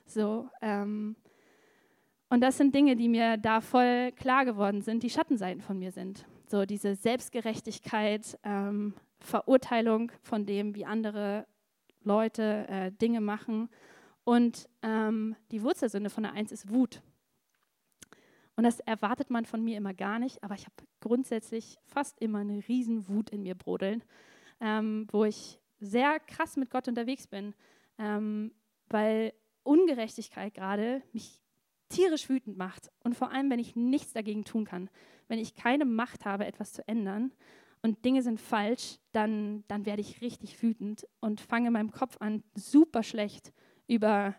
So, ähm, und das sind Dinge, die mir da voll klar geworden sind, die Schattenseiten von mir sind. So diese Selbstgerechtigkeit, ähm, Verurteilung von dem, wie andere Leute äh, Dinge machen. Und ähm, die Wurzelsünde von der Eins ist Wut. Und das erwartet man von mir immer gar nicht, aber ich habe grundsätzlich fast immer eine riesen Wut in mir brodeln, ähm, wo ich sehr krass mit Gott unterwegs bin, ähm, weil Ungerechtigkeit gerade mich tierisch wütend macht. Und vor allem, wenn ich nichts dagegen tun kann, wenn ich keine Macht habe, etwas zu ändern und Dinge sind falsch, dann, dann werde ich richtig wütend und fange in meinem Kopf an, super schlecht über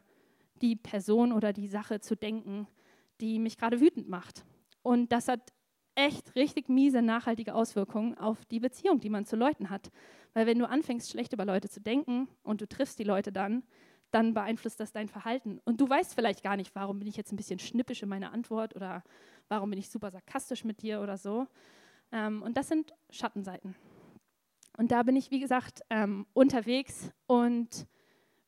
die Person oder die Sache zu denken, die mich gerade wütend macht. Und das hat echt richtig miese, nachhaltige Auswirkungen auf die Beziehung, die man zu Leuten hat. Weil wenn du anfängst, schlecht über Leute zu denken und du triffst die Leute dann, dann beeinflusst das dein Verhalten. Und du weißt vielleicht gar nicht, warum bin ich jetzt ein bisschen schnippisch in meiner Antwort oder warum bin ich super sarkastisch mit dir oder so. Ähm, und das sind Schattenseiten. Und da bin ich, wie gesagt, ähm, unterwegs und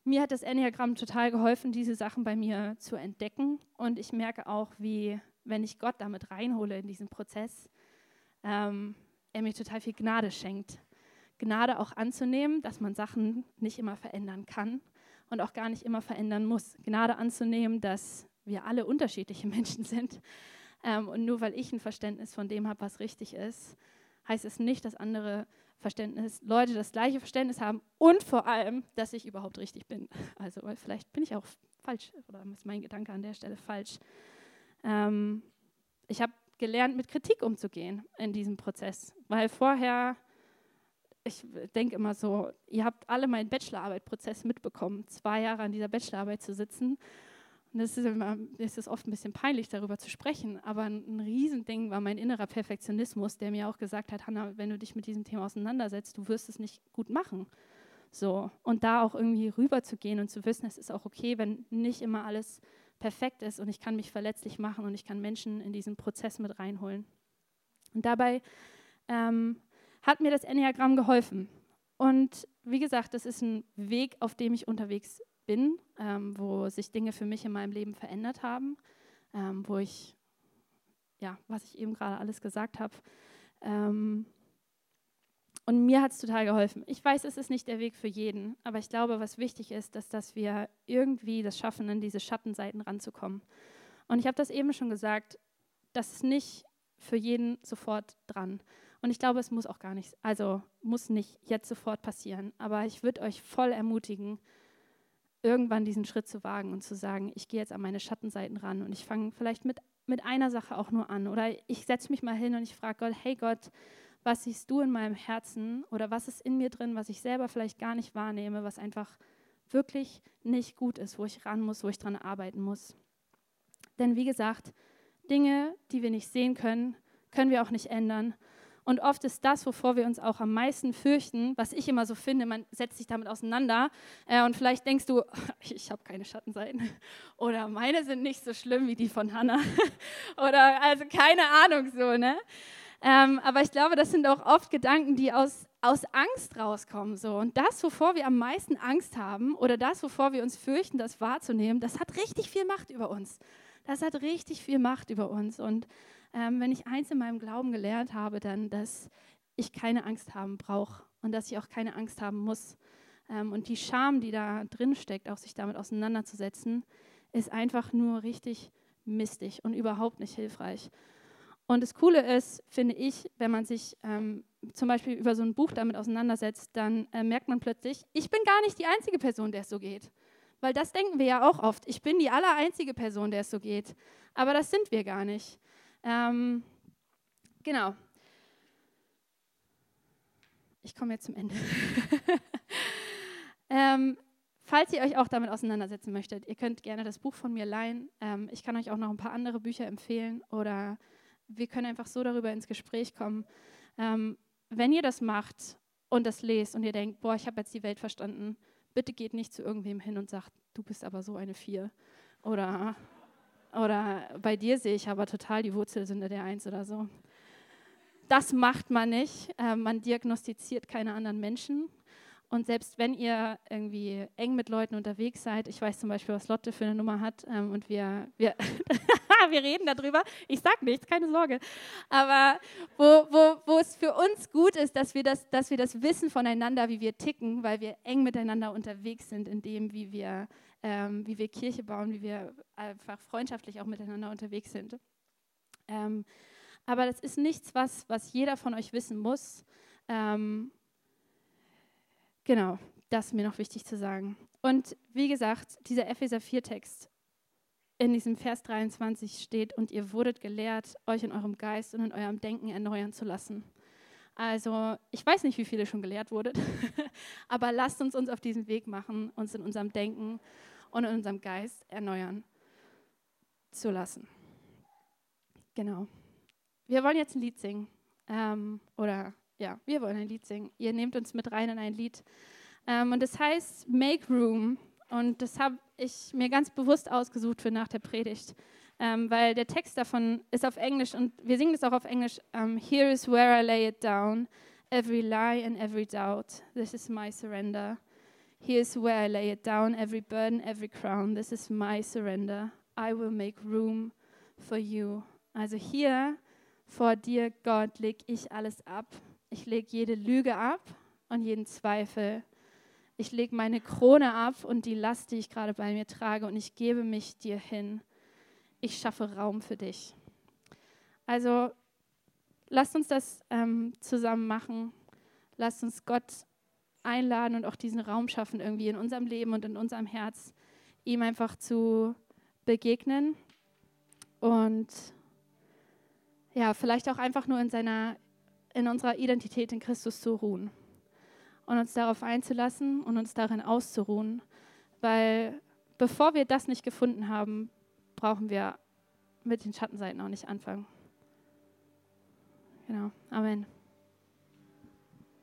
mir hat das Enneagramm total geholfen, diese Sachen bei mir zu entdecken. Und ich merke auch, wie wenn ich Gott damit reinhole in diesen Prozess, ähm, er mir total viel Gnade schenkt. Gnade auch anzunehmen, dass man Sachen nicht immer verändern kann und auch gar nicht immer verändern muss. Gnade anzunehmen, dass wir alle unterschiedliche Menschen sind. Ähm, und nur weil ich ein Verständnis von dem habe, was richtig ist, heißt es nicht, dass andere Verständnis, Leute das gleiche Verständnis haben und vor allem, dass ich überhaupt richtig bin. Also, vielleicht bin ich auch falsch oder ist mein Gedanke an der Stelle falsch. Ähm, ich habe gelernt, mit Kritik umzugehen in diesem Prozess, weil vorher, ich denke immer so, ihr habt alle meinen Bachelorarbeitprozess mitbekommen, zwei Jahre an dieser Bachelorarbeit zu sitzen. Und es ist, immer, es ist oft ein bisschen peinlich, darüber zu sprechen, aber ein, Riesending war mein innerer Perfektionismus, der mir auch gesagt hat, Hanna, wenn du dich mit diesem Thema auseinandersetzt, du wirst es nicht gut machen. So, und da auch irgendwie rüber zu gehen und zu wissen, es ist auch okay, wenn nicht immer alles perfekt ist und ich kann mich verletzlich machen und ich kann Menschen in diesen Prozess mit reinholen. Und dabei ähm, hat mir das Enneagramm geholfen. Und wie gesagt, das ist ein Weg, auf dem ich unterwegs bin, ähm, wo sich Dinge für mich in meinem Leben verändert haben, ähm, wo ich, ja, was ich eben gerade alles gesagt habe, ähm, und mir hat es total geholfen. Ich weiß, es ist nicht der Weg für jeden, aber ich glaube, was wichtig ist, ist, dass wir irgendwie das schaffen, in diese Schattenseiten ranzukommen. Und ich habe das eben schon gesagt, das ist nicht für jeden sofort dran. Und ich glaube, es muss auch gar nicht, also muss nicht jetzt sofort passieren. Aber ich würde euch voll ermutigen, irgendwann diesen Schritt zu wagen und zu sagen, ich gehe jetzt an meine Schattenseiten ran und ich fange vielleicht mit, mit einer Sache auch nur an. Oder ich setze mich mal hin und ich frage Gott, hey Gott, was siehst du in meinem Herzen oder was ist in mir drin, was ich selber vielleicht gar nicht wahrnehme, was einfach wirklich nicht gut ist, wo ich ran muss, wo ich dran arbeiten muss. Denn wie gesagt, Dinge, die wir nicht sehen können, können wir auch nicht ändern. Und oft ist das, wovor wir uns auch am meisten fürchten, was ich immer so finde, man setzt sich damit auseinander äh, und vielleicht denkst du, ich habe keine Schattenseiten oder meine sind nicht so schlimm wie die von Hannah oder also keine Ahnung so, ne? Ähm, aber ich glaube, das sind auch oft Gedanken, die aus, aus Angst rauskommen. So. Und das, wovor wir am meisten Angst haben oder das, wovor wir uns fürchten, das wahrzunehmen, das hat richtig viel Macht über uns. Das hat richtig viel Macht über uns. Und ähm, wenn ich eins in meinem Glauben gelernt habe, dann, dass ich keine Angst haben brauche und dass ich auch keine Angst haben muss. Ähm, und die Scham, die da drin steckt, auch sich damit auseinanderzusetzen, ist einfach nur richtig mistig und überhaupt nicht hilfreich. Und das Coole ist, finde ich, wenn man sich ähm, zum Beispiel über so ein Buch damit auseinandersetzt, dann äh, merkt man plötzlich, ich bin gar nicht die einzige Person, der es so geht. Weil das denken wir ja auch oft. Ich bin die allereinzige Person, der es so geht. Aber das sind wir gar nicht. Ähm, genau. Ich komme jetzt zum Ende. ähm, falls ihr euch auch damit auseinandersetzen möchtet, ihr könnt gerne das Buch von mir leihen. Ähm, ich kann euch auch noch ein paar andere Bücher empfehlen oder wir können einfach so darüber ins Gespräch kommen. Ähm, wenn ihr das macht und das lest und ihr denkt, boah, ich habe jetzt die Welt verstanden, bitte geht nicht zu irgendwem hin und sagt, du bist aber so eine Vier. Oder, oder bei dir sehe ich aber total die Wurzelsünde der Eins oder so. Das macht man nicht. Äh, man diagnostiziert keine anderen Menschen. Und selbst wenn ihr irgendwie eng mit Leuten unterwegs seid, ich weiß zum Beispiel, was Lotte für eine Nummer hat ähm, und wir, wir, wir reden darüber. Ich sage nichts, keine Sorge. Aber wo, wo, wo es für uns gut ist, dass wir, das, dass wir das wissen voneinander, wie wir ticken, weil wir eng miteinander unterwegs sind in dem, wie wir, ähm, wie wir Kirche bauen, wie wir einfach freundschaftlich auch miteinander unterwegs sind. Ähm, aber das ist nichts, was, was jeder von euch wissen muss. Ähm, Genau, das ist mir noch wichtig zu sagen. Und wie gesagt, dieser Epheser 4-Text in diesem Vers 23 steht, und ihr wurdet gelehrt, euch in eurem Geist und in eurem Denken erneuern zu lassen. Also ich weiß nicht, wie viele schon gelehrt wurdet, aber lasst uns uns auf diesen Weg machen, uns in unserem Denken und in unserem Geist erneuern zu lassen. Genau. Wir wollen jetzt ein Lied singen. Ähm, oder ja, wir wollen ein Lied singen. Ihr nehmt uns mit rein in ein Lied. Ähm, und das heißt Make Room. Und das habe ich mir ganz bewusst ausgesucht für nach der Predigt, ähm, weil der Text davon ist auf Englisch und wir singen das auch auf Englisch. Um, ähm, Here is where I lay it down, every lie and every doubt. This is my surrender. Here is where I lay it down, every burden, every crown. This is my surrender. I will make room for you. Also hier vor dir, Gott, leg ich alles ab ich lege jede Lüge ab und jeden Zweifel. Ich lege meine Krone ab und die Last, die ich gerade bei mir trage, und ich gebe mich dir hin. Ich schaffe Raum für dich. Also lasst uns das ähm, zusammen machen. Lasst uns Gott einladen und auch diesen Raum schaffen, irgendwie in unserem Leben und in unserem Herz, ihm einfach zu begegnen und ja, vielleicht auch einfach nur in seiner in unserer Identität in Christus zu ruhen und uns darauf einzulassen und uns darin auszuruhen, weil bevor wir das nicht gefunden haben, brauchen wir mit den Schattenseiten auch nicht anfangen. Genau, Amen.